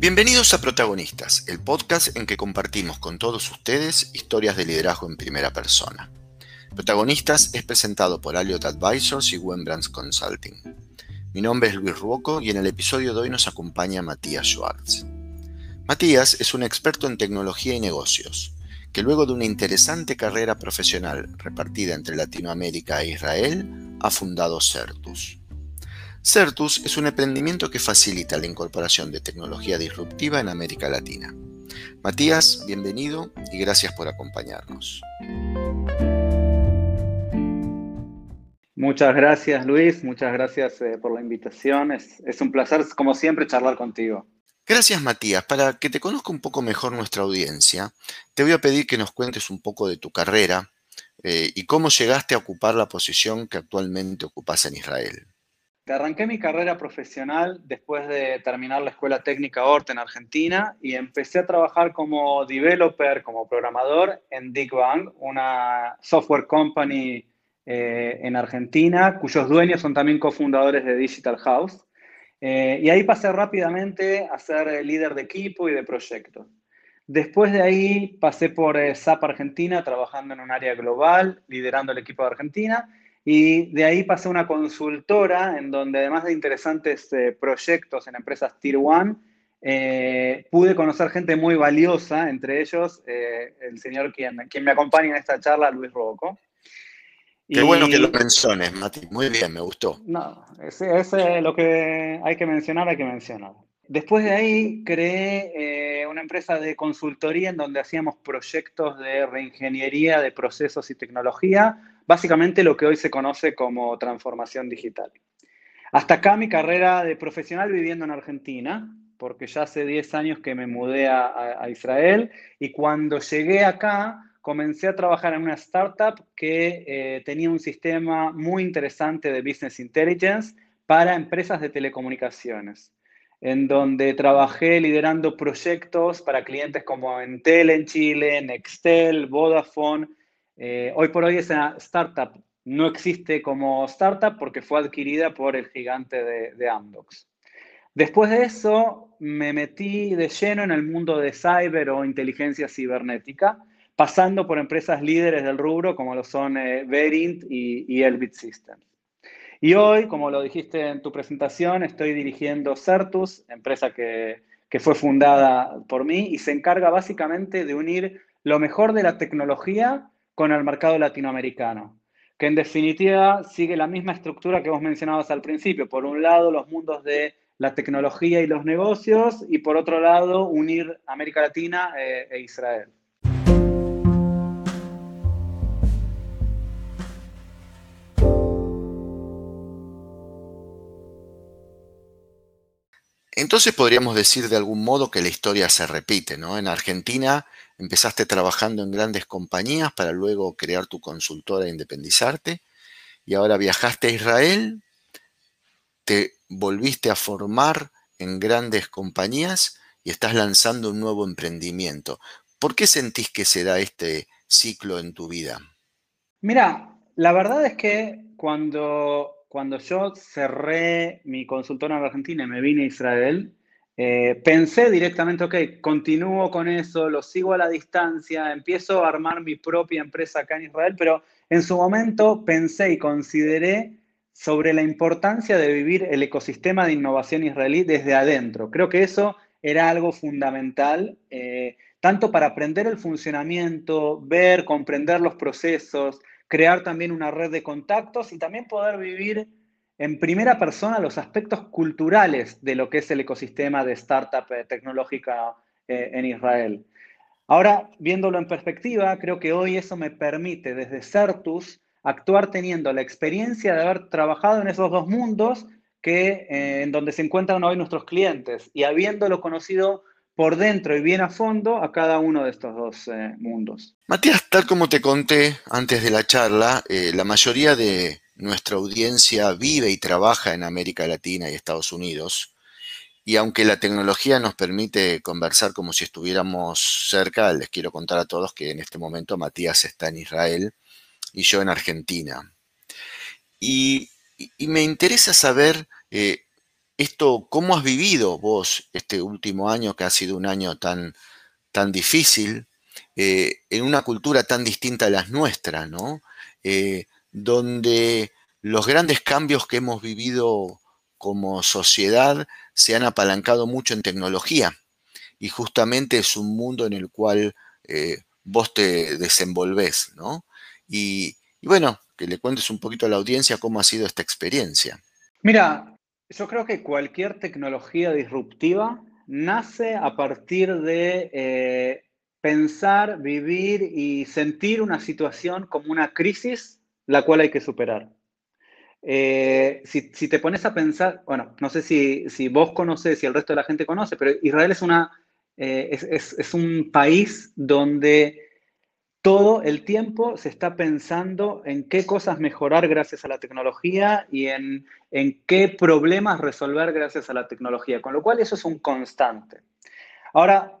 Bienvenidos a Protagonistas, el podcast en que compartimos con todos ustedes historias de liderazgo en primera persona. Protagonistas es presentado por Aliot Advisors y Wembrands Consulting. Mi nombre es Luis Ruoco y en el episodio de hoy nos acompaña Matías Schwartz. Matías es un experto en tecnología y negocios, que luego de una interesante carrera profesional repartida entre Latinoamérica e Israel, ha fundado Certus. Certus es un emprendimiento que facilita la incorporación de tecnología disruptiva en América Latina. Matías, bienvenido y gracias por acompañarnos. Muchas gracias Luis, muchas gracias eh, por la invitación. Es, un placer, como siempre, charlar contigo. Gracias Matías. Para que te conozca un poco mejor nuestra audiencia, te voy a pedir que nos cuentes un poco de tu carrera eh, y cómo llegaste a ocupar la posición que actualmente ocupas en Israel. Arranqué mi carrera profesional después de terminar la Escuela Técnica ORT en Argentina y empecé a trabajar como developer, como programador en DigBang, una software company eh, en Argentina, cuyos dueños son también cofundadores de Digital House. Eh, y ahí pasé rápidamente a ser líder de equipo y de proyectos. Después de ahí pasé por SAP Argentina, trabajando en un área global, liderando el equipo de Argentina y de ahí pasé a una consultora en donde además de interesantes eh, proyectos en empresas Tier 1, eh, pude conocer gente muy valiosa, entre ellos eh, el señor quien, quien me acompaña en esta charla, Luis Roco. Qué bueno que lo menciones, Mati. Muy bien, me gustó. No, es, es lo que hay que mencionar, hay que mencionar. Después de ahí creé una empresa de consultoría en donde hacíamos proyectos de reingeniería de procesos y tecnología básicamente lo que hoy se conoce como transformación digital. Hasta acá mi carrera de profesional viviendo en Argentina, porque ya hace 10 años que me mudé a, Israel y cuando llegué acá comencé a trabajar en una startup que eh, tenía un sistema muy interesante de business intelligence para empresas de telecomunicaciones, en donde trabajé liderando proyectos para clientes como Entel en Chile, Nextel, Vodafone, eh, hoy por hoy esa startup no existe como startup porque fue adquirida por el gigante de, Amdocs. Después de eso, me metí de lleno en el mundo de cyber o inteligencia cibernética, pasando por empresas líderes del rubro como lo son eh, Verint y, y Elbit Systems. Y hoy, como lo dijiste en tu presentación, estoy dirigiendo Certus, empresa que, que fue fundada por mí y se encarga básicamente de unir lo mejor de la tecnología con el mercado latinoamericano, que en definitiva sigue la misma estructura que vos mencionabas al principio. Por un lado, los mundos de la tecnología y los negocios, y por otro lado, unir América Latina eh, e Israel. Entonces podríamos decir de algún modo que la historia se repite, ¿no? En Argentina Empezaste trabajando en grandes compañías para luego crear tu consultora e independizarte. Y ahora viajaste a Israel, te volviste a formar en grandes compañías y estás lanzando un nuevo emprendimiento. ¿Por qué sentís que se da este ciclo en tu vida? Mira, la verdad es que cuando, cuando yo cerré mi consultora en Argentina y me vine a Israel, eh, pensé directamente, ok, continúo con eso, lo sigo a la distancia, empiezo a armar mi propia empresa acá en Israel, pero en su momento pensé y consideré sobre la importancia de vivir el ecosistema de innovación israelí desde adentro. Creo que eso era algo fundamental, eh, tanto para aprender el funcionamiento, ver, comprender los procesos, crear también una red de contactos y también poder vivir en primera persona los aspectos culturales de lo que es el ecosistema de startup eh, tecnológica eh, en Israel. Ahora, viéndolo en perspectiva, creo que hoy eso me permite desde Certus actuar teniendo la experiencia de haber trabajado en esos dos mundos que, eh, en donde se encuentran hoy nuestros clientes y habiéndolo conocido por dentro y bien a fondo a cada uno de estos dos mundos. Matías, tal como te conté antes de la charla, la mayoría de nuestra audiencia vive y trabaja en América Latina y Estados Unidos. Y aunque la tecnología nos permite conversar como si estuviéramos cerca, les quiero contar a todos que en este momento Matías está en Israel y yo en Argentina. Y, me interesa saber, eh, esto, ¿cómo has vivido vos este último año que ha sido un año tan, tan difícil, eh, en una cultura tan distinta a las nuestras, ¿no? Eh, donde los grandes cambios que hemos vivido como sociedad se han apalancado mucho en tecnología y justamente es un mundo en el cual eh, vos te desenvolvés, ¿no? Y, bueno, que le cuentes un poquito a la audiencia cómo ha sido esta experiencia. Mira, yo creo que cualquier tecnología disruptiva nace a partir de eh, pensar, vivir y sentir una situación como una crisis la cual hay que superar. Eh, si, te pones a pensar, bueno, no sé si, vos conoces, si el resto de la gente conoce, pero Israel es, una, eh, es, un país donde todo el tiempo se está pensando en qué cosas mejorar gracias a la tecnología y en, en qué problemas resolver gracias a la tecnología, con lo cual eso es un constante. Ahora,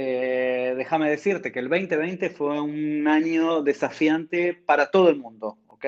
eh, déjame decirte que el 2020 fue un año desafiante para todo el mundo, ¿ok?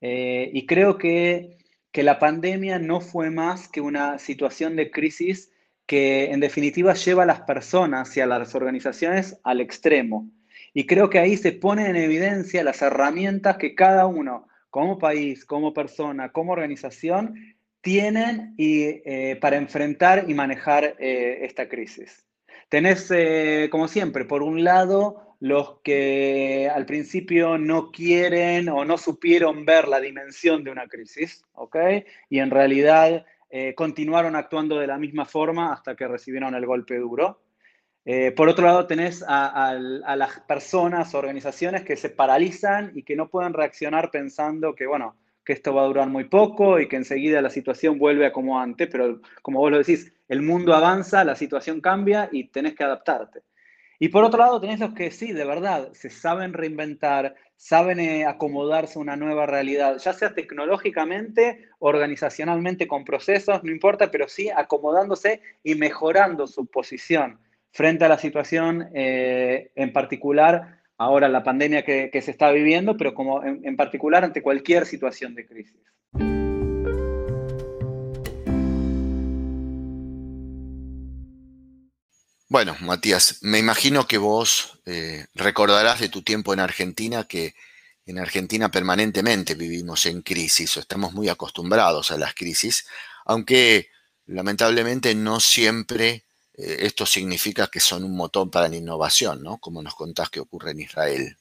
Eh, y creo que, que la pandemia no fue más que una situación de crisis que en definitiva lleva a las personas y a las organizaciones al extremo. Y creo que ahí se ponen en evidencia las herramientas que cada uno, como país, como persona, como organización, tienen eh, para enfrentar y manejar eh, esta crisis. Tenés, eh, como siempre, por un lado, los que al principio no quieren o no supieron ver la dimensión de una crisis, ¿ok? Y en realidad continuaron actuando de la misma forma hasta que recibieron el golpe duro. Eh, por otro lado, tenés a, las personas, organizaciones que se paralizan y que no pueden reaccionar pensando que, bueno, que esto va a durar muy poco y que enseguida la situación vuelve a como antes, pero como vos lo decís, el mundo avanza, la situación cambia y tenés que adaptarte. Y por otro lado, tenés los que sí, de verdad, se saben reinventar, saben eh, acomodarse a una nueva realidad, ya sea tecnológicamente, organizacionalmente, con procesos, no importa, pero sí acomodándose y mejorando su posición frente a la situación eh, en particular, ahora la pandemia que, se está viviendo, pero como en, particular ante cualquier situación de crisis. Bueno, Matías, me imagino que vos eh, recordarás de tu tiempo en Argentina que en Argentina permanentemente vivimos en crisis o estamos muy acostumbrados a las crisis, aunque lamentablemente no siempre esto significa que son un motor para la innovación, ¿no? Como nos contás que ocurre en Israel.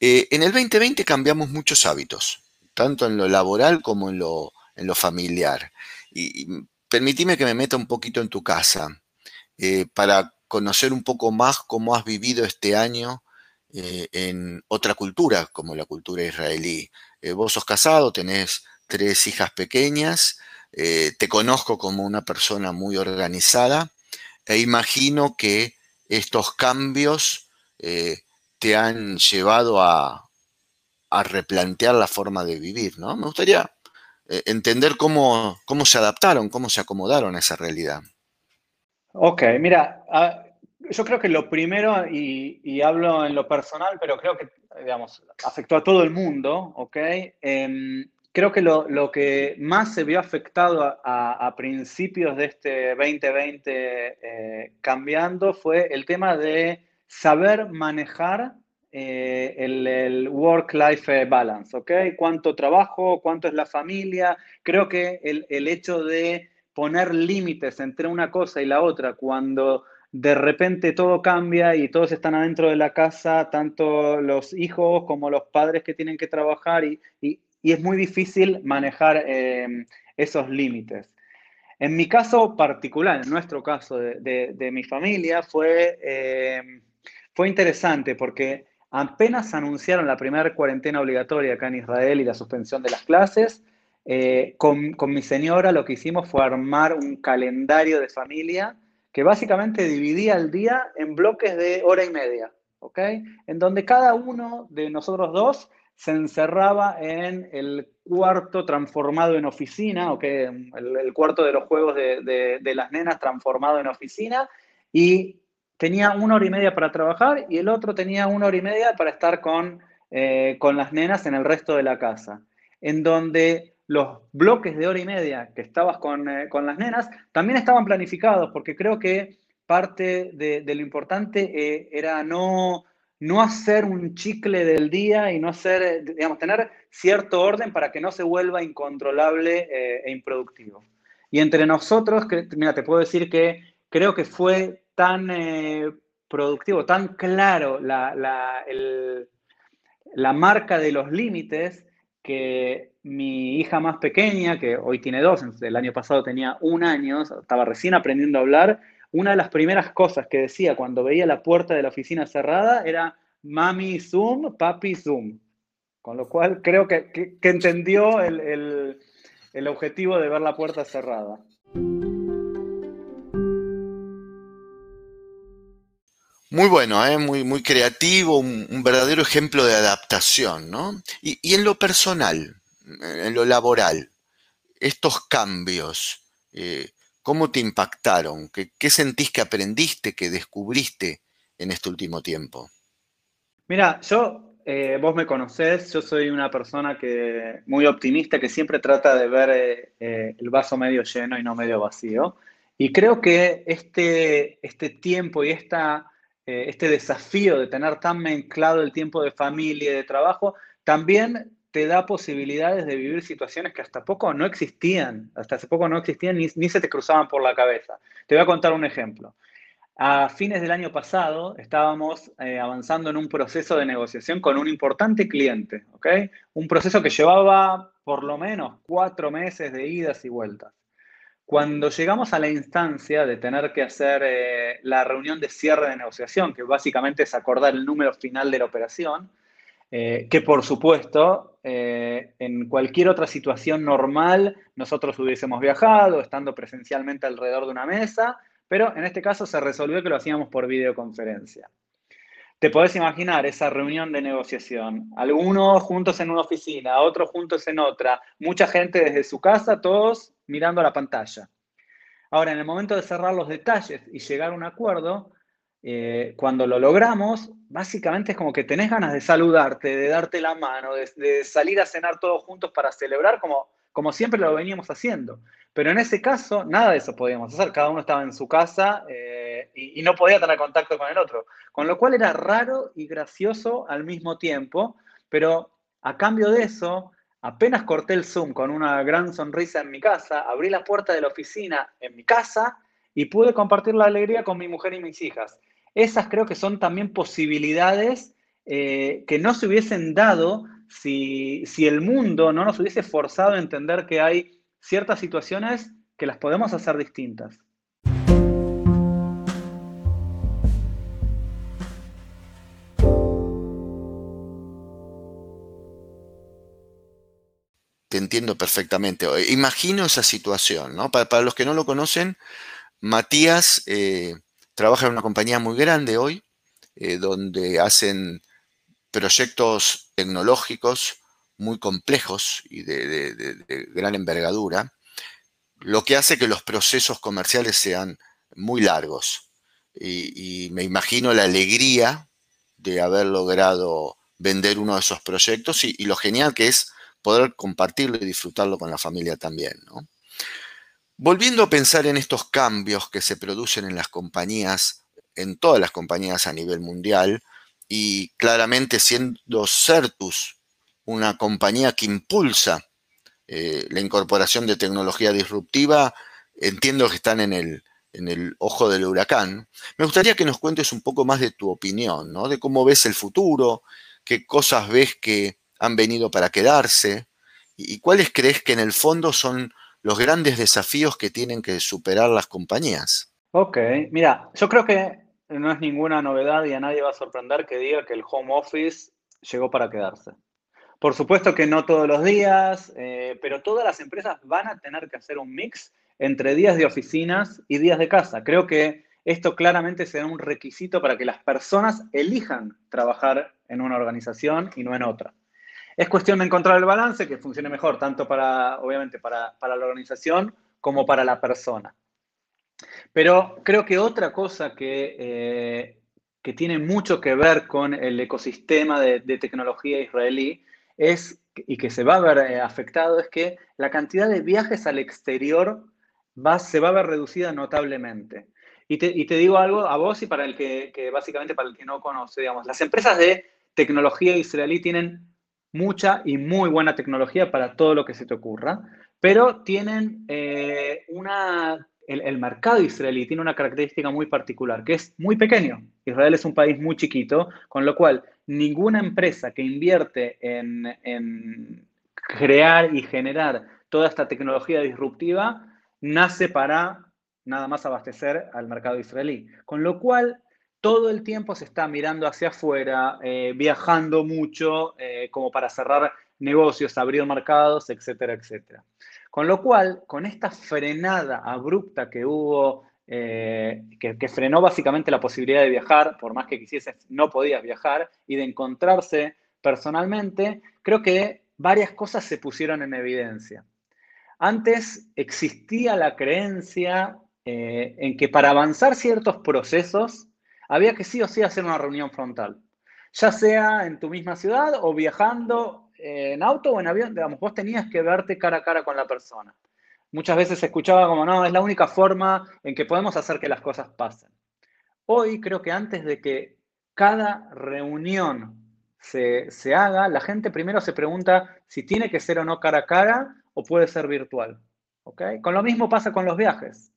Eh, en el 2020 cambiamos muchos hábitos, tanto en lo laboral como en lo, en lo familiar. Y, permitime que me meta un poquito en tu casa eh, para conocer un poco más cómo has vivido este año en otra cultura, como la cultura israelí. vos sos casado, tenés tres hijas pequeñas, te conozco como una persona muy organizada e imagino que estos cambios eh, te han llevado a, replantear la forma de vivir, ¿no? Me gustaría eh, entender cómo, cómo se adaptaron, cómo se acomodaron a esa realidad. Ok, mira, ah, yo creo que lo primero, y, hablo en lo personal, pero creo que, digamos, afectó a todo el mundo, ¿ok? Em, creo que lo, que más se vio afectado a, principios de este 2020 eh, cambiando fue el tema de saber manejar eh, el, work-life balance, ¿ok? Cuánto trabajo, cuánto es la familia. Creo que el, el hecho de poner límites entre una cosa y la otra cuando de repente todo cambia y todos están adentro de la casa, tanto los hijos como los padres que tienen que trabajar y es muy difícil manejar em, esos límites. En mi caso particular, en nuestro caso de, mi familia, fue, em, fue interesante porque apenas anunciaron la primera cuarentena obligatoria acá en Israel y la suspensión de las clases, eh, con, con, mi señora lo que hicimos fue armar un calendario de familia que básicamente dividía el día en bloques de hora y media, ¿ok? En donde cada uno de nosotros dos se encerraba en el cuarto transformado en oficina, o el, el, cuarto de los juegos de, las nenas transformado en oficina, y tenía una hora y media para trabajar y el otro tenía una hora y media para estar con, eh, con las nenas en el resto de la casa, en donde los bloques de hora y media que estabas con, eh, las nenas también estaban planificados, porque creo que parte de, lo importante eh, era no, no hacer un chicle del día y no hacer, digamos, tener cierto orden para que no se vuelva incontrolable e improductivo. Y entre nosotros, mira, te puedo decir que creo que fue tan productivo, tan claro la, la, marca de los límites que mi hija más pequeña, que hoy tiene dos, el año pasado tenía un año, estaba recién aprendiendo a hablar, una de las primeras cosas que decía cuando veía la puerta de la oficina cerrada era mami Zoom, papi Zoom. Con lo cual creo que, entendió el, el objetivo de ver la puerta cerrada. Muy bueno, ¿eh? muy, muy creativo, un, verdadero ejemplo de adaptación, ¿no? Y, en lo personal, en lo laboral, estos cambios, eh, ¿cómo te impactaron? ¿Qué, ¿Qué, sentís que aprendiste, que descubriste en este último tiempo? Mira, yo, eh, vos me conocés, yo soy una persona que muy optimista, que siempre trata de ver el vaso medio lleno y no medio vacío. Y creo que este, este tiempo y esta eh, este desafío de tener tan mezclado el tiempo de familia y de trabajo, también te da posibilidades de vivir situaciones que hasta poco no existían, hasta hace poco no existían ni, se te cruzaban por la cabeza. Te voy a contar un ejemplo. A fines del año pasado estábamos eh, avanzando en un proceso de negociación con un importante cliente, ¿ok? Un proceso que llevaba por lo menos cuatro meses de idas y vueltas. Cuando llegamos a la instancia de tener que hacer eh, la reunión de cierre de negociación, que básicamente es acordar el número final de la operación, eh, que por supuesto, eh, en cualquier otra situación normal, nosotros hubiésemos viajado, estando presencialmente alrededor de una mesa, pero en este caso se resolvió que lo hacíamos por videoconferencia. Te podés imaginar esa reunión de negociación, algunos juntos en una oficina, otros juntos en otra, mucha gente desde su casa, todos mirando a la pantalla. Ahora, en el momento de cerrar los detalles y llegar a un acuerdo, eh, cuando lo logramos, básicamente es como que tenés ganas de saludarte, de darte la mano, de, salir a cenar todos juntos para celebrar como, como siempre lo veníamos haciendo. Pero en ese caso, nada de eso podíamos hacer. Cada uno estaba en su casa eh, y, y, no podía tener contacto con el otro. Con lo cual era raro y gracioso al mismo tiempo. Pero a cambio de eso, Apenas corté el Zoom con una gran sonrisa en mi casa, abrí la puerta de la oficina en mi casa y pude compartir la alegría con mi mujer y mis hijas. Esas creo que son también posibilidades eh, que no se hubiesen dado si, si el mundo no nos hubiese forzado a entender que hay ciertas situaciones que las podemos hacer distintas. te entiendo perfectamente. Imagino esa situación, ¿no? Para, los que no lo conocen, Matías eh, trabaja en una compañía muy grande hoy, eh, donde hacen proyectos tecnológicos muy complejos y de, gran envergadura, lo que hace que los procesos comerciales sean muy largos. Y, me imagino la alegría de haber logrado vender uno de esos proyectos y lo genial que es poder compartirlo y disfrutarlo con la familia también. Volviendo a pensar en estos cambios que se producen en las compañías, en todas las compañías a nivel mundial, y claramente siendo Certus una compañía que impulsa eh, la incorporación de tecnología disruptiva, entiendo que están en el, en el ojo del huracán. Me gustaría que nos cuentes un poco más de tu opinión, ¿no? de cómo ves el futuro, qué cosas ves que han venido para quedarse? ¿Y cuáles crees que en el fondo son los grandes desafíos que tienen que superar las compañías? Ok, mira, yo creo que no es ninguna novedad y a nadie va a sorprender que diga que el home office llegó para quedarse. Por supuesto que no todos los días, eh, pero todas las empresas van a tener que hacer un mix entre días de oficinas y días de casa. Creo que esto claramente será un requisito para que las personas elijan trabajar en una organización y no en otra. Es cuestión de encontrar el balance que funcione mejor, tanto para, obviamente, para, la organización como para la persona. Pero creo que otra cosa que, eh, que tiene mucho que ver con el ecosistema de, tecnología israelí es, y que se va a ver eh, afectado, es que la cantidad de viajes al exterior va, se va a ver reducida notablemente. Y te, y te digo algo a vos y para el que, que, básicamente para el que no conoce, digamos, las empresas de tecnología israelí tienen mucha y muy buena tecnología para todo lo que se te ocurra, pero tienen eh, una el, mercado israelí tiene una característica muy particular, que es muy pequeño. Israel es un país muy chiquito, con lo cual ninguna empresa que invierte en, crear y generar toda esta tecnología disruptiva nace para nada más abastecer al mercado israelí. Con lo cual, todo el tiempo se está mirando hacia afuera, eh, viajando mucho, eh, como para cerrar negocios, abrir mercados, etcétera, etcétera. Con lo cual, con esta frenada abrupta que hubo, eh, que, frenó básicamente la posibilidad de viajar, por más que quisieses, no podías viajar, y de encontrarse personalmente, creo que varias cosas se pusieron en evidencia. Antes existía la creencia en que para avanzar ciertos procesos había que sí o sí hacer una reunión frontal, ya sea en tu misma ciudad o viajando en auto o en avión, digamos, vos tenías que verte cara a cara con la persona. Muchas veces se escuchaba como, no, es la única forma en que podemos hacer que las cosas pasen. Hoy creo que antes de que cada reunión se, se haga, la gente primero se pregunta si tiene que ser o no cara a cara o puede ser virtual. Con lo mismo pasa con los viajes.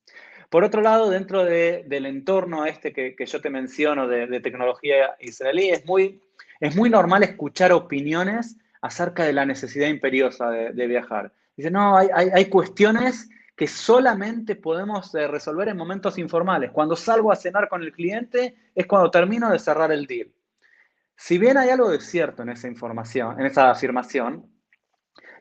Por otro lado, dentro de, del entorno este que, yo te menciono de, tecnología israelí, es muy, es muy normal escuchar opiniones acerca de la necesidad imperiosa de, viajar. Dice, no, hay, hay, cuestiones que solamente podemos eh, resolver en momentos informales. Cuando salgo a cenar con el cliente es cuando termino de cerrar el deal. Si bien hay algo de cierto en esa información, en esa afirmación,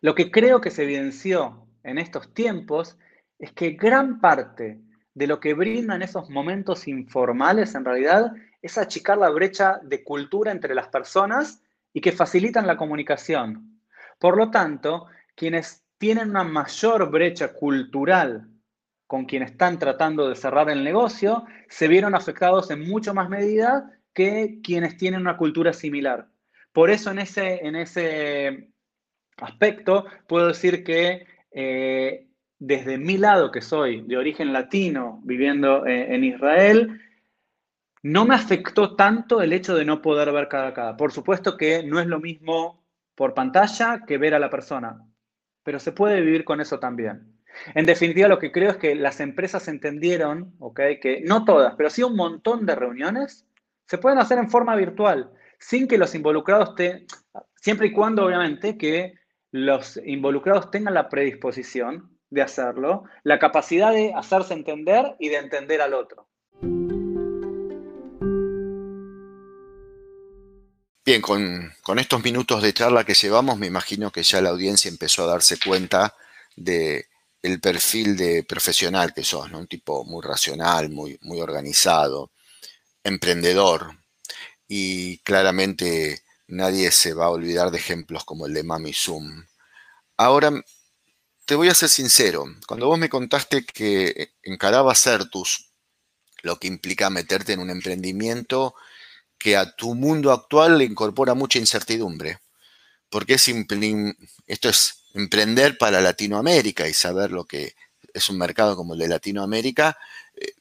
lo que creo que se evidenció en estos tiempos es que gran parte de lo que brindan esos momentos informales en realidad es achicar la brecha de cultura entre las personas y que facilitan la comunicación. Por lo tanto, quienes tienen una mayor brecha cultural con quienes están tratando de cerrar el negocio, se vieron afectados en mucho más medida que quienes tienen una cultura similar. Por eso en ese, en ese aspecto puedo decir que eh, desde mi lado, que soy de origen latino, viviendo eh, en Israel, no me afectó tanto el hecho de no poder ver cada cada. Por supuesto que no es lo mismo por pantalla que ver a la persona, pero se puede vivir con eso también. En definitiva, lo que creo es que las empresas entendieron, okay, que no todas, pero sí un montón de reuniones se pueden hacer en forma virtual, sin que los involucrados te, siempre y cuando obviamente que los involucrados tengan la predisposición de hacerlo, la capacidad de hacerse entender y de entender al otro. Bien, con, estos minutos de charla que llevamos, me imagino que ya la audiencia empezó a darse cuenta de el perfil de profesional que sos, ¿no? Un tipo muy racional, muy, muy organizado, emprendedor. Y claramente nadie se va a olvidar de ejemplos como el de Mami Zoom. Ahora, te voy a ser sincero. Cuando vos me contaste que encaraba Certus, lo que implica meterte en un emprendimiento que a tu mundo actual le incorpora mucha incertidumbre, porque es esto es emprender para Latinoamérica y saber lo que es un mercado como el de Latinoamérica, eh,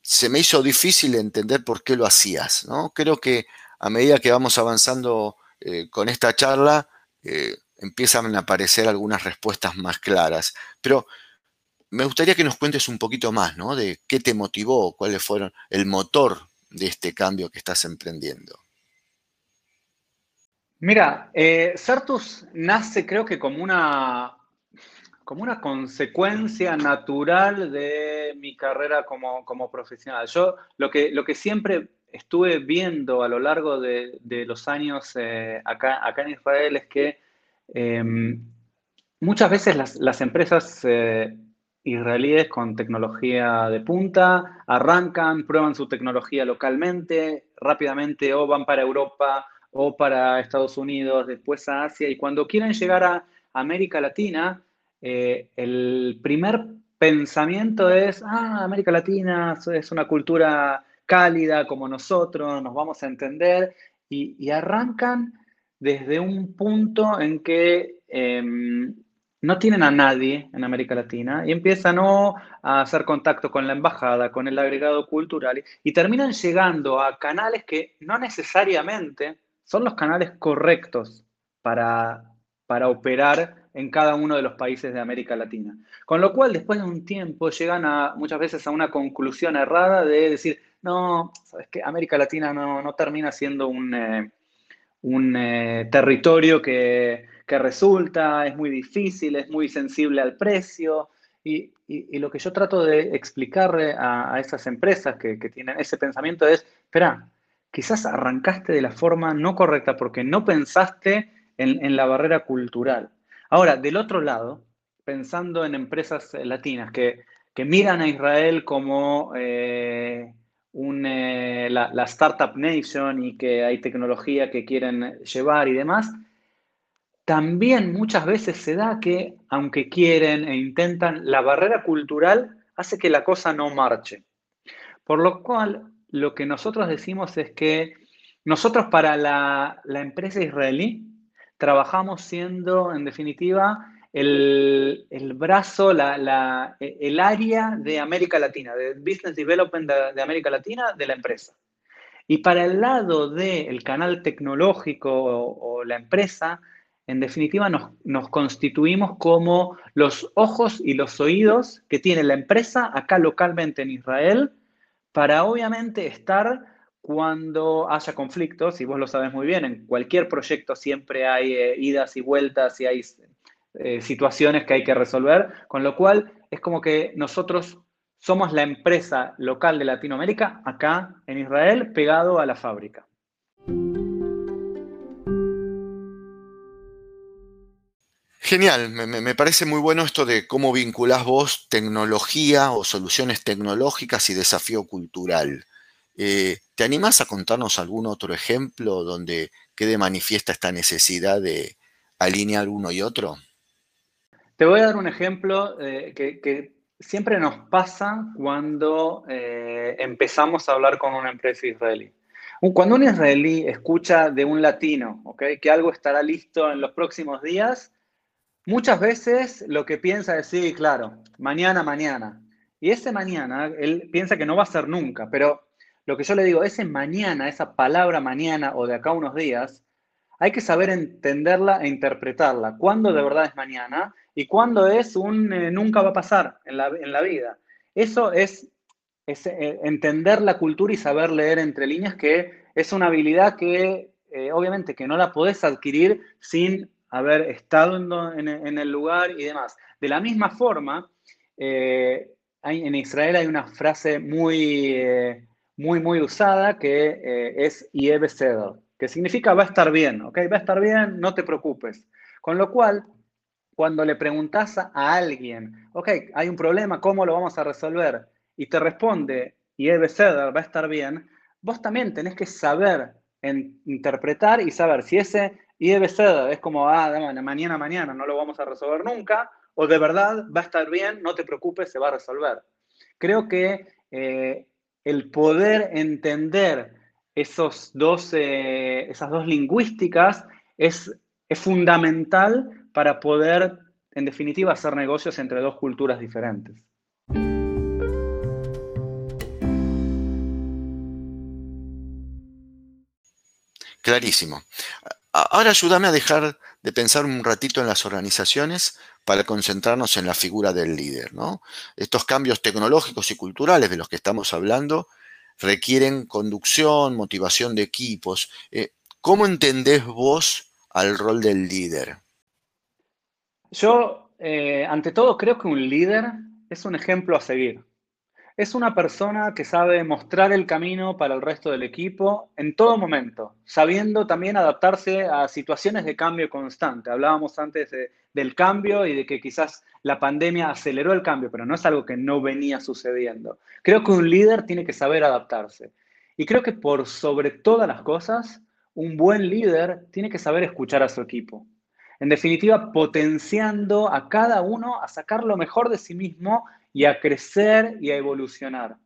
se me hizo difícil entender por qué lo hacías. ¿no? Creo que a medida que vamos avanzando eh, con esta charla, eh, empiezan a aparecer algunas respuestas más claras. Pero me gustaría que nos cuentes un poquito más, ¿no? De qué te motivó, cuáles fueron el motor de este cambio que estás emprendiendo? Mira, eh, Certus nace creo que como una, como una consecuencia natural de mi carrera como, profesional. Yo lo que, lo que siempre estuve viendo a lo largo de, los años eh, acá, acá en Israel es que em, muchas veces las, empresas eh, israelíes con tecnología de punta, arrancan, prueban su tecnología localmente, rápidamente o van para Europa o para Estados Unidos, después a Asia, y cuando quieren llegar a América Latina, eh, el primer pensamiento es, ah, América Latina es una cultura cálida como nosotros, nos vamos a entender, y arrancan desde un punto en que em, no tienen a nadie en América Latina y empiezan a hacer contacto con la embajada, con el agregado cultural y terminan llegando a canales que no necesariamente son los canales correctos para, para operar en cada uno de los países de América Latina. Con lo cual, después de un tiempo, llegan a, muchas veces a una conclusión errada de decir, no, sabes que América Latina no, termina siendo un, eh, un eh, territorio que, resulta, es muy difícil, es muy sensible al precio. Y, lo que yo trato de explicarle a, esas empresas que, tienen ese pensamiento es, espera, quizás arrancaste de la forma no correcta porque no pensaste en, la barrera cultural. Ahora, del otro lado, pensando en empresas latinas que, miran a Israel como... Eh, eh, la, Startup Nation y que hay tecnología que quieren llevar y demás, también muchas veces se da que, aunque quieren e intentan, la barrera cultural hace que la cosa no marche. Por lo cual, lo que nosotros decimos es que nosotros para la, la empresa israelí trabajamos siendo, en definitiva, el, brazo, la, el área de América Latina, de Business Development de, América Latina de la empresa. Y para el lado del canal tecnológico o, la empresa, en definitiva nos, nos, constituimos como los ojos y los oídos que tiene la empresa acá localmente en Israel para obviamente estar cuando haya conflictos, y vos lo sabes muy bien, en cualquier proyecto siempre hay eh, idas y vueltas y hay eh, situaciones que hay que resolver, con lo cual es como que nosotros somos la empresa local de Latinoamérica acá en Israel pegado a la fábrica. Genial, me, parece muy bueno esto de cómo vinculás vos tecnología o soluciones tecnológicas y desafío cultural. Eh, ¿Te animás a contarnos algún otro ejemplo donde quede manifiesta esta necesidad de alinear uno y otro? Te voy a dar un ejemplo eh, que, siempre nos pasa cuando eh, empezamos a hablar con una empresa israelí. Cuando un israelí escucha de un latino que algo estará listo en los próximos días, muchas veces lo que piensa es, sí, claro, mañana, mañana. Y ese mañana, él piensa que no va a ser nunca, pero lo que yo le digo, ese mañana, esa palabra mañana o de acá unos días, hay que saber entenderla e interpretarla. ¿Cuándo de verdad es mañana? y cuándo es un eh, nunca va a pasar en la, vida. Eso es, eh, entender la cultura y saber leer entre líneas, que es una habilidad que eh, obviamente que no la podés adquirir sin haber estado en, el lugar y demás. De la misma forma, en Israel hay una frase muy, muy, muy usada que es Yebe que significa va a estar bien, ¿ok? Va a estar bien, no te preocupes. Con lo cual, cuando le preguntas a alguien, ok, hay un problema, ¿cómo lo vamos a resolver? Y te responde, y debe ser, va a estar bien, vos también tenés que saber interpretar y saber si ese y debe ser es como, ah, mañana, mañana, no lo vamos a resolver nunca, o de verdad va a estar bien, no te preocupes, se va a resolver. Creo que eh, el poder entender esos dos, eh, esas dos lingüísticas es, es fundamental para poder, en definitiva, hacer negocios entre dos culturas diferentes. Clarísimo. Ahora ayúdame a dejar de pensar un ratito en las organizaciones para concentrarnos en la figura del líder. ¿no? Estos cambios tecnológicos y culturales de los que estamos hablando requieren conducción, motivación de equipos. Eh, ¿Cómo entendés vos al rol del líder? Yo, eh, ante todo, creo que un líder es un ejemplo a seguir. Es una persona que sabe mostrar el camino para el resto del equipo en todo momento, sabiendo también adaptarse a situaciones de cambio constante. Hablábamos antes del cambio y de que quizás la pandemia aceleró el cambio, pero no es algo que no venía sucediendo. Creo que un líder tiene que saber adaptarse. Y creo que por sobre todas las cosas, un buen líder tiene que saber escuchar a su equipo en definitiva, potenciando a cada uno a sacar lo mejor de sí mismo y a crecer y a evolucionar.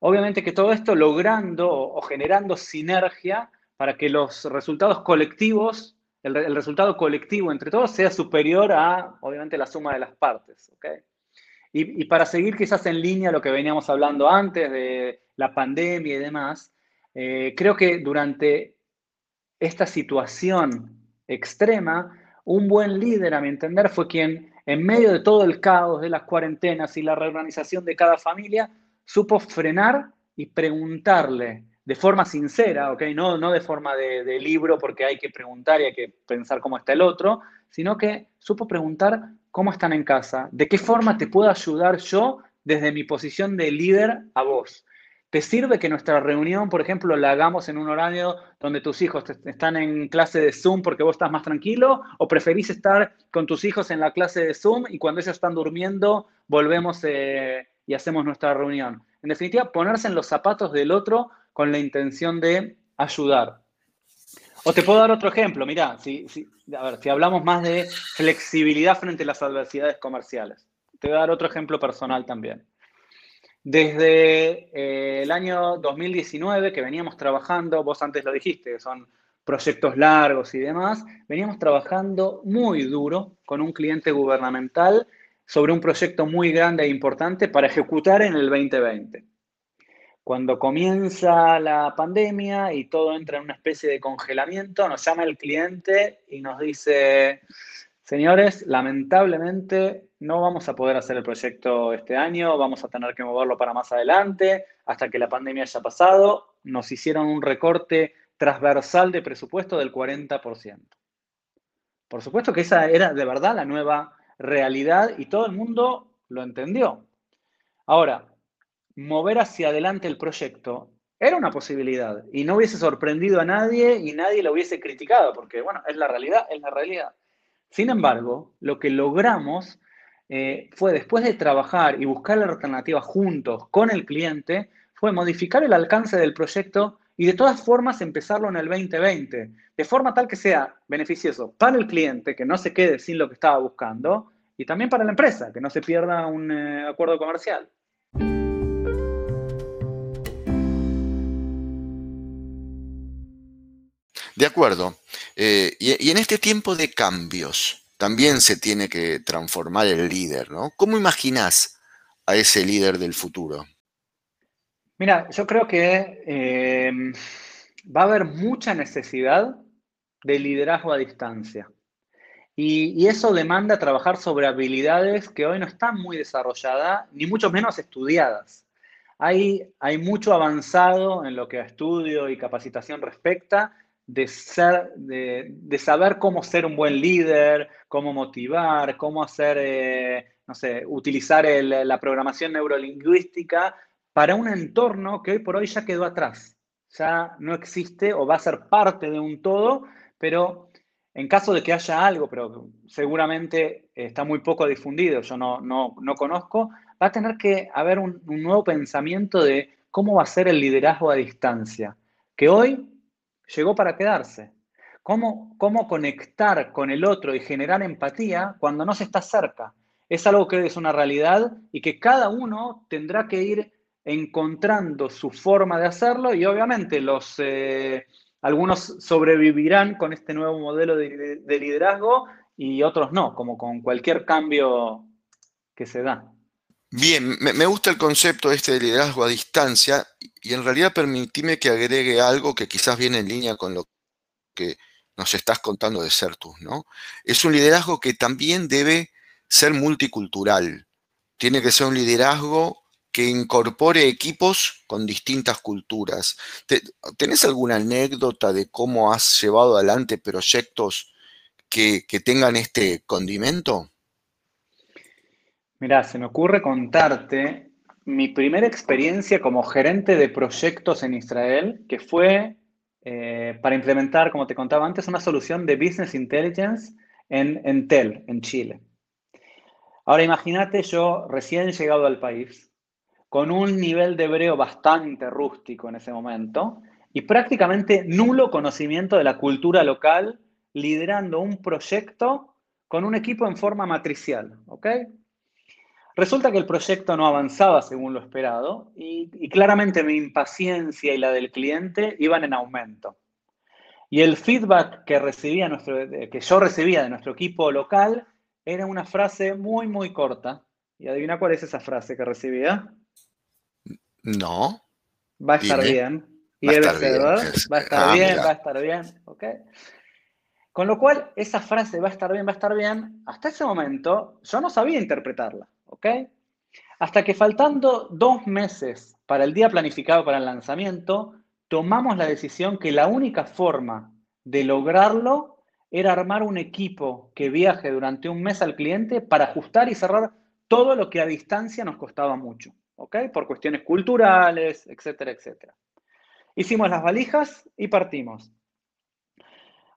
Obviamente que todo esto logrando o generando sinergia para que los resultados colectivos el, resultado colectivo entre todos sea superior a, obviamente, la suma de las partes. Y, para seguir quizás en línea lo que veníamos hablando antes de la pandemia y demás, eh, creo que durante esta situación extrema, un buen líder, a mi entender, fue quien, en medio de todo el caos de las cuarentenas y la reorganización de cada familia, supo frenar y preguntarle de forma sincera, ¿ok? No, no de forma de, libro porque hay que preguntar y hay que pensar cómo está el otro, sino que supo preguntar cómo están en casa, de qué forma te puedo ayudar yo desde mi posición de líder a vos. ¿Te sirve que nuestra reunión, por ejemplo, la hagamos en un horario donde tus hijos están en clase de Zoom porque vos estás más tranquilo? ¿O preferís estar con tus hijos en la clase de Zoom y cuando ellos están durmiendo volvemos eh, y hacemos nuestra reunión? En definitiva, ponerse en los zapatos del otro con la intención de ayudar. O te puedo dar otro ejemplo, mira, si, a ver, si hablamos más de flexibilidad frente a las adversidades comerciales. Te voy a dar otro ejemplo personal también. Desde eh, el año 2019 que veníamos trabajando, vos antes lo dijiste, son proyectos largos y demás, veníamos trabajando muy duro con un cliente gubernamental sobre un proyecto muy grande e importante para ejecutar en el 2020. Cuando comienza la pandemia y todo entra en una especie de congelamiento, nos llama el cliente y nos dice, Señores, lamentablemente no vamos a poder hacer el proyecto este año, vamos a tener que moverlo para más adelante, hasta que la pandemia haya pasado. Nos hicieron un recorte transversal de presupuesto del 40%. Por supuesto que esa era de verdad la nueva realidad y todo el mundo lo entendió. Ahora, mover hacia adelante el proyecto era una posibilidad y no hubiese sorprendido a nadie y nadie lo hubiese criticado, porque bueno, es la realidad, es la realidad. Sin embargo, lo que logramos eh, fue después de trabajar y buscar la alternativa juntos con el cliente, fue modificar el alcance del proyecto y de todas formas empezarlo en el 2020, de forma tal que sea beneficioso para el cliente, que no se quede sin lo que estaba buscando, y también para la empresa, que no se pierda un eh, acuerdo comercial. De acuerdo. Eh, y, en este tiempo de cambios también se tiene que transformar el líder, ¿no? ¿Cómo imaginas a ese líder del futuro? Mira, yo creo que em, va a haber mucha necesidad de liderazgo a distancia. Y, y, eso demanda trabajar sobre habilidades que hoy no están muy desarrolladas, ni mucho menos estudiadas. Hay, hay mucho avanzado en lo que a estudio y capacitación respecta, de, ser, de, saber cómo ser un buen líder, cómo motivar, cómo hacer, eh, no sé, utilizar la programación neurolingüística para un entorno que hoy por hoy ya quedó atrás. Ya no existe o va a ser parte de un todo, pero en caso de que haya algo, pero seguramente está muy poco difundido, yo no, no, no conozco, va a tener que haber un nuevo pensamiento de cómo va a ser el liderazgo a distancia, que hoy llegó para quedarse. ¿Cómo, ¿Cómo conectar con el otro y generar empatía cuando no se está cerca? Es algo que es una realidad y que cada uno tendrá que ir encontrando su forma de hacerlo y obviamente los, eh, algunos sobrevivirán con este nuevo modelo de, liderazgo y otros no, como con cualquier cambio que se da. Bien, me, gusta el concepto este de liderazgo a distancia y en realidad permitime que agregue algo que quizás viene en línea con lo que nos estás contando de Certus, ¿no? Es un liderazgo que también debe ser multicultural. Tiene que ser un liderazgo que incorpore equipos con distintas culturas. ¿Tenés alguna anécdota de cómo has llevado adelante proyectos que tengan este condimento? Mira, se me ocurre contarte mi primera experiencia como gerente de proyectos en Israel, que fue eh, para implementar, como te contaba antes, una solución de Business Intelligence en Entel, en Chile. Ahora imagínate yo recién llegado al país, con un nivel de hebreo bastante rústico en ese momento y prácticamente nulo conocimiento de la cultura local, liderando un proyecto con un equipo en forma matricial, ¿ok? Resulta que el proyecto no avanzaba según lo esperado y, claramente mi impaciencia y la del cliente iban en aumento. Y el feedback que, recibía nuestro, que yo recibía de nuestro equipo local era una frase muy, muy corta. ¿Y adivina cuál es esa frase que recibía? No. Va a estar bien. Y va, a estar bien. va a estar bien, va a estar bien. Con lo cual, esa frase va a estar bien, va a estar bien, hasta ese momento yo no sabía interpretarla. ¿Ok? Hasta que faltando dos meses para el día planificado para el lanzamiento, tomamos la decisión que la única forma de lograrlo era armar un equipo que viaje durante un mes al cliente para ajustar y cerrar todo lo que a distancia nos costaba mucho, ¿ok? Por cuestiones culturales, etcétera, etcétera. Hicimos las valijas y partimos.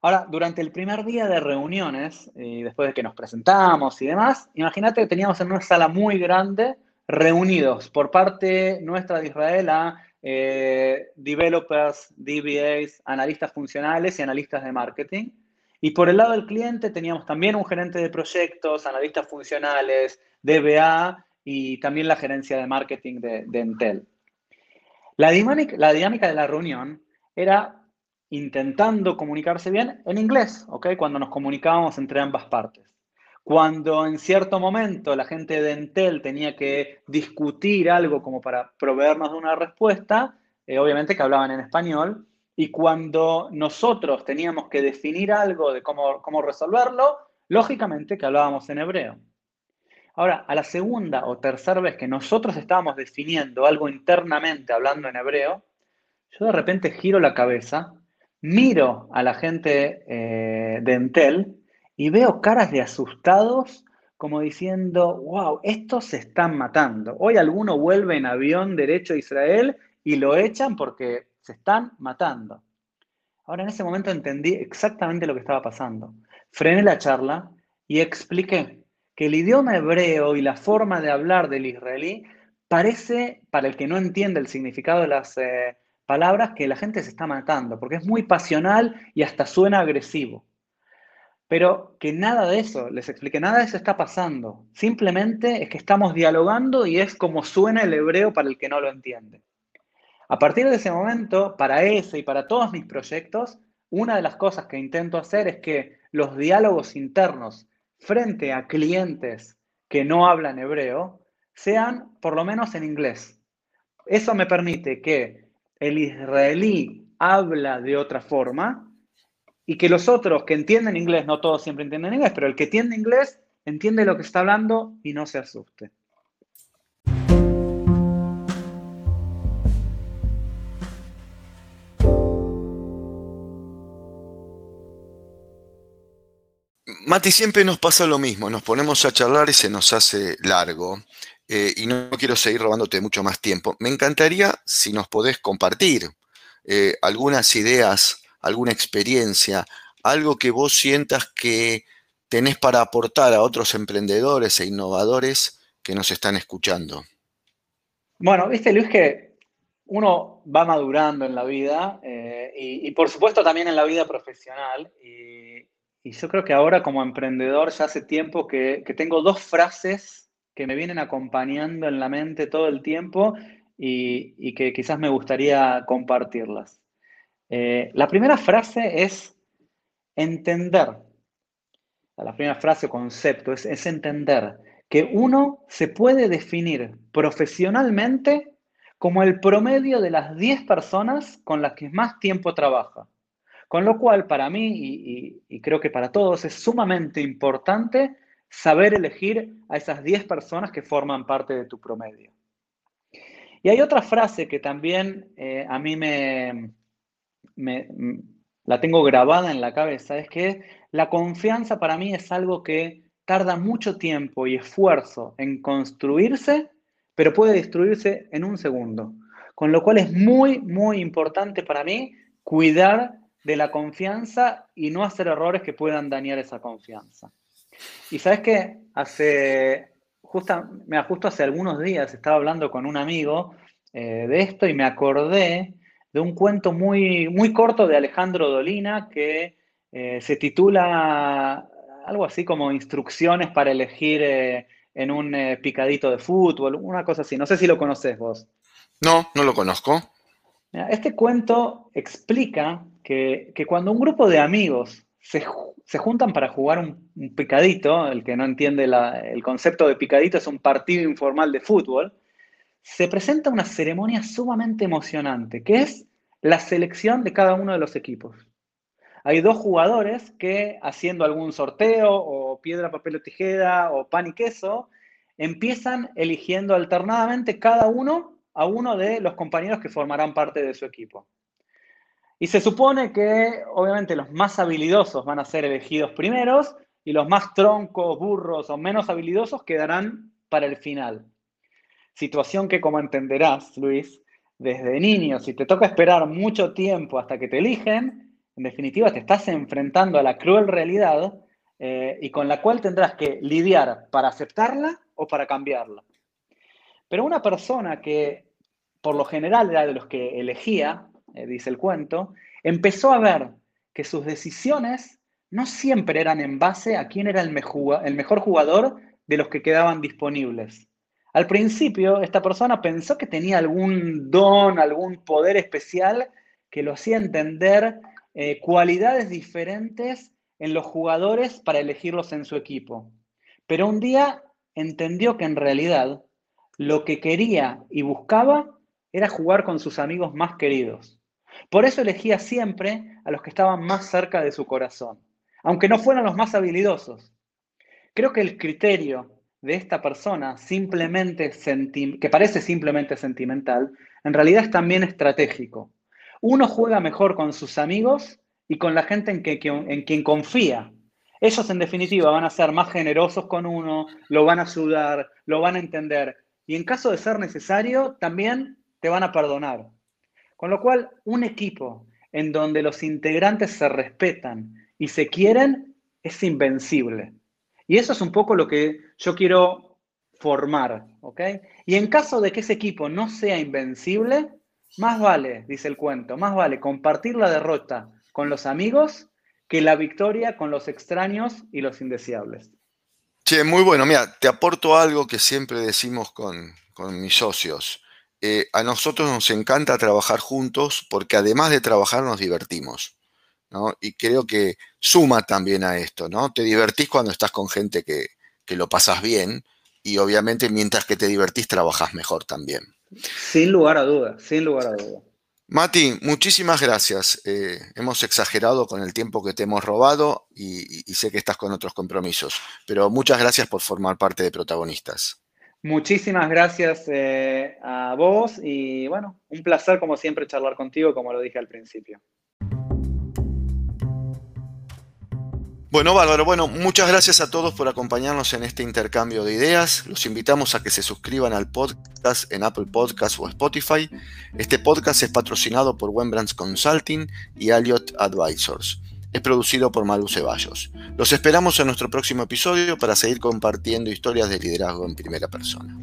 Ahora, durante el primer día de reuniones, y después de que nos presentamos y demás, imagínate que teníamos en una sala muy grande reunidos por parte nuestra de Israel a eh, developers, DBAs, analistas funcionales y analistas de marketing. Y por el lado del cliente teníamos también un gerente de proyectos, analistas funcionales, DBA y también la gerencia de marketing de, de Entel. La dinámica, la dinámica de la reunión era intentando comunicarse bien en inglés, ¿ok? Cuando nos comunicábamos entre ambas partes. Cuando en cierto momento la gente de Entel tenía que discutir algo como para proveernos de una respuesta, eh, obviamente que hablaban en español, y cuando nosotros teníamos que definir algo de cómo, cómo resolverlo, lógicamente que hablábamos en hebreo. Ahora, a la segunda o tercera vez que nosotros estábamos definiendo algo internamente hablando en hebreo, yo de repente giro la cabeza, miro a la gente eh, de Entel y veo caras de asustados como diciendo, wow, estos se están matando. Hoy alguno vuelve en avión derecho a Israel y lo echan porque se están matando. Ahora en ese momento entendí exactamente lo que estaba pasando. Frené la charla y expliqué que el idioma hebreo y la forma de hablar del israelí parece, para el que no entiende el significado de las eh, palabras, que la gente se está matando, porque es muy pasional y hasta suena agresivo. Pero que nada de eso, les expliqué, nada de eso está pasando. Simplemente es que estamos dialogando y es como suena el hebreo para el que no lo entiende. A partir de ese momento, para ese y para todos mis proyectos, una de las cosas que intento hacer es que los diálogos internos frente a clientes que no hablan hebreo sean por lo menos en inglés. Eso me permite que el israelí habla de otra forma y que los otros que entienden inglés, no todos siempre entienden inglés, pero el que entiende inglés entiende lo que está hablando y no se asuste. Mati, siempre nos pasa lo mismo, nos ponemos a charlar y se nos hace largo. Eh, y no quiero seguir robándote mucho más tiempo. Me encantaría si nos podés compartir eh, algunas ideas alguna experiencia, algo que vos sientas que tenés para aportar a otros emprendedores e innovadores que nos están escuchando. Bueno, viste Luis que uno va madurando en la vida eh, y, por supuesto también en la vida profesional y, yo creo que ahora como emprendedor ya hace tiempo que, tengo dos frases que me vienen acompañando en la mente todo el tiempo y que quizás me gustaría compartirlas. Eh, la primera frase es entender. La primera frase o concepto es, entender que uno se puede definir profesionalmente como el promedio de las 10 personas con las que más tiempo trabaja. Con lo cual, para mí, y, creo que para todos, es sumamente importante saber elegir a esas 10 personas que forman parte de tu promedio. Y hay otra frase que también eh, a mí me, me, la tengo grabada en la cabeza, es que la confianza para mí es algo que tarda mucho tiempo y esfuerzo en construirse, pero puede destruirse en un segundo. Con lo cual es muy, muy importante para mí cuidar de la confianza y no hacer errores que puedan dañar esa confianza. Y sabes que hace, justo, justo hace algunos días estaba hablando con un amigo eh, de esto y me acordé de un cuento muy, muy corto de Alejandro Dolina que eh, se titula algo así como Instrucciones para elegir eh, en un picadito de fútbol, una cosa así. No sé si lo conoces vos. No, no lo conozco. Este cuento explica que, cuando un grupo de amigos se, juntan para jugar un, picadito, el que no entiende el concepto de picadito es un partido informal de fútbol, se presenta una ceremonia sumamente emocionante, que es la selección de cada uno de los equipos. Hay dos jugadores que haciendo algún sorteo o piedra, papel o tijera o pan y queso, empiezan eligiendo alternadamente cada uno a uno de los compañeros que formarán parte de su equipo. Y se supone que obviamente los más habilidosos van a ser elegidos primeros y los más troncos, burros o menos habilidosos quedarán para el final. Situación que como entenderás, Luis, desde niño, si te toca esperar mucho tiempo hasta que te eligen, en definitiva te estás enfrentando a la cruel realidad eh, y con la cual tendrás que lidiar para aceptarla o para cambiarla. Pero una persona que por lo general era de los que elegía, eh, dice el cuento, empezó a ver que sus decisiones no siempre eran en base a quién era el mejor jugador de los que quedaban disponibles. Al principio, esta persona pensó que tenía algún don, algún poder especial que lo hacía entender eh, cualidades diferentes en los jugadores para elegirlos en su equipo. Pero un día entendió que en realidad lo que quería y buscaba era jugar con sus amigos más queridos. Por eso elegía siempre a los que estaban más cerca de su corazón, aunque no fueran los más habilidosos. Creo que el criterio de esta persona, simplemente que parece simplemente sentimental, en realidad es también estratégico. Uno juega mejor con sus amigos y con la gente en, en quien confía. Ellos, en definitiva, van a ser más generosos con uno, lo van a ayudar, lo van a entender. Y en caso de ser necesario, también te van a perdonar. Con lo cual, un equipo en donde los integrantes se respetan y se quieren es invencible. Y eso es un poco lo que yo quiero formar, ¿ok? Y en caso de que ese equipo no sea invencible, más vale, dice el cuento, más vale compartir la derrota con los amigos que la victoria con los extraños y los indeseables. Che, muy bueno. Mira, te aporto algo que siempre decimos con, mis socios. Eh, a nosotros nos encanta trabajar juntos porque además de trabajar nos divertimos. Y creo que suma también a esto, ¿no? Te divertís cuando estás con gente que, que lo pasas bien y obviamente mientras que te divertís trabajas mejor también. Sin lugar a duda, sin lugar a duda. Mati, muchísimas gracias. Eh, hemos exagerado con el tiempo que te hemos robado y, sé que estás con otros compromisos, pero muchas gracias por formar parte de Protagonistas. Muchísimas gracias eh, a vos y bueno, un placer como siempre charlar contigo, como lo dije al principio. Bueno, bárbaro. Bueno, muchas gracias a todos por acompañarnos en este intercambio de ideas. Los invitamos a que se suscriban al podcast en Apple Podcasts o Spotify. Este podcast es patrocinado por Wembrands Consulting y Elliott Advisors. Es producido por Malu Ceballos. Los esperamos en nuestro próximo episodio para seguir compartiendo historias de liderazgo en primera persona.